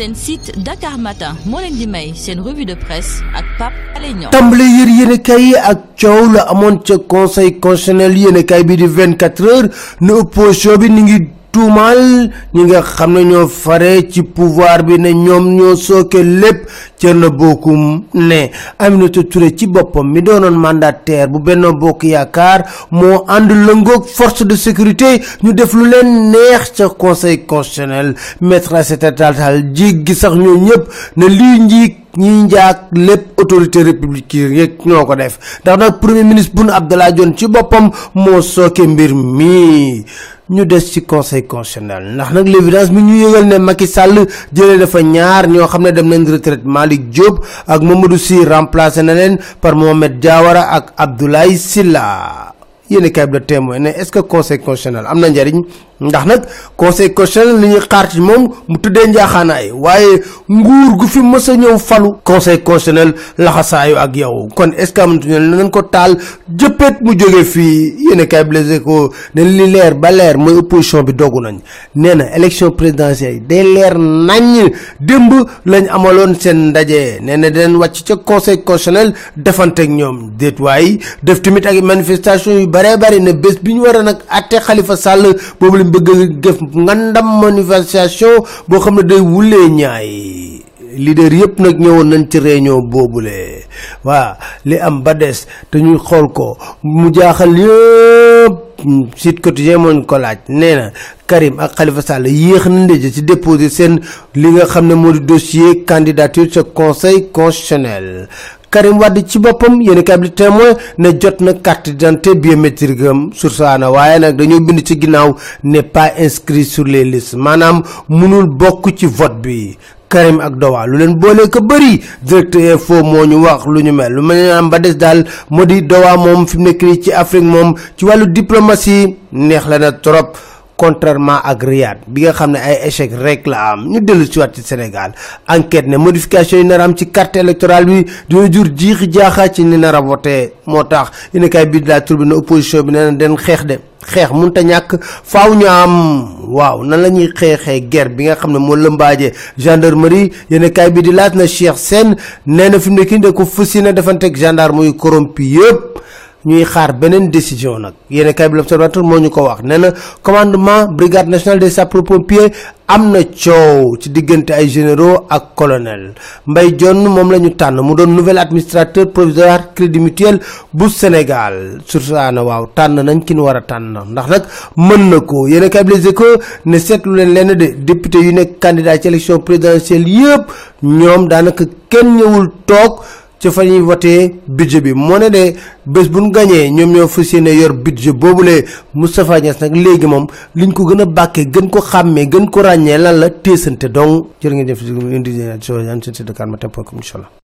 seen site Dakar Matin moo leen di may seen revue de presse ak Pape Alé Niang. Tàmbale yër yéenekaay yi ak la conseil constitutionnel yéenekaay bi di 24 heures ne opposition bi ni ngi tuumaal ñi nga xam ne ñoo ci pouvoir bi ne ñoom ñoo sooke lépp. Na bokkum ne Aminata ci boppam mi doonoon mandataire bu force de sécurité ñu def lu leen neex ca conseil constitutionnel. Maître Aïssata Tall Sall jéggi sax ne lii ñi njaak lépp autorité républicaine rek ñoo ko def. ndax nag premier ministre Boun Abdallah Dionne ci boppam moo sooke mbir mi. ñu des ci conseil constitutionnel. ndax nag l'évidence bi ñu yëgal ne Macky Sall jëlee dafa ñaar ñoo xam dem nañ retraite Malick Diop ak Mamadou Sy remplacé na leen par Mohamed Diawara ak Abdoulaye Sylla yéen kay la témoin ne est-ce que conseil constitutionnel. Am na njariñ. Ndax nag conseil constitutionnel li ñuy xaar ci moom mu tëddee njaaxaanaay. Waaye nguur gu fi mës a ñëw falu conseil constitutionnel laxasaayu ak yow. Kon est ce que amatuñu nañ ko taal jëppet mu jóge fii? Yéen kay bi les ko ne li leer ba leer mooy opposition bi dogu nañ. Nee na élection présidentielle day leer nañ démb lañ amaloon seen ndaje. Nee na dinañ wàcc ca conseil constitutionnel defante ak ñoom. Déet waay def tamit ak manifestation yu bare bari ne bés bi ñu war a nag atte Khalifa Sall boobu lañ bëgg def ngandam manifestation boo xam ne day wulee ñaay. Leader yëpp nag ñëwoon nañ ci réunion boobule. Waa li am ba des te ñuy xool ko. Mu jaaxal site quotidien mooñ ko laaj. Karim ak Khalifa Sall yéex na ndaje ci déposer seen li nga xam ne dossier candidature ca conseil constitutionnel Karim Wade ci boppam yéen kay bi témoin ne jot na carte d'identité biométrique am sur saana waaye nag dañoo bind ci ginnaaw n'est pas inscrit sur les listes. Mënul bokk ci vote bi. Karim ak Dowa lu leen boolee ko bëri directeur info moo ñu wax lu ñu mel. Lu mel am ba des daal moo di Dowa moom fi ci Afrique ci diplomatie neex la na trop contrairement ak Riyad bi nga xam ne ay échec rek la am. Ñu dellu si waat ci Sénégal. Enquête ne modification yi nar am ci carte électorale bi dina jur jiixi jaaxa ci ni nar a voté. Moo tax bi la turbine opposition bi na den xeex de. Xeex munta ñàkk faaw ñu am. Waaw nan la ñuy xeexee guerre bi nga xam ne gendarmerie. Kay bi di na Cheikh Sène nee na fi mu nekk da ko defanteeg gendarme yu ñuy xaar beneen décision nag. Yéen kay bi l'observateur moo ñu ko wax. Nee na commandement brigade nationale des sapeurs pompiers am na coow ci diggante ay généraux ak colonel. Mbaye Dione moom la ñu tànn mu doon nouvel administrateur provisoire crédit mutuel bu Sénégal. Sur saana waaw tànn nañ ki ñu war a tànn. Ndax nag mën na ko. Yéen kay bi les échos ne seetlu leen lenn de. Député yu nekk candidat ci élection présidentielle yëpp ñoom daanaka kenn ñëwul toog ci fa ñuy voté budget bi moo ne de bés bu ñu gañee ñoom ñoo fas yor budget boobule Moustapha Niass nag léegi moom liñ ko gën a bàkkee gën ko xàmmee gën ko ràññee lan la téesante donc jërë jëf si indi seen Matin point com incha allah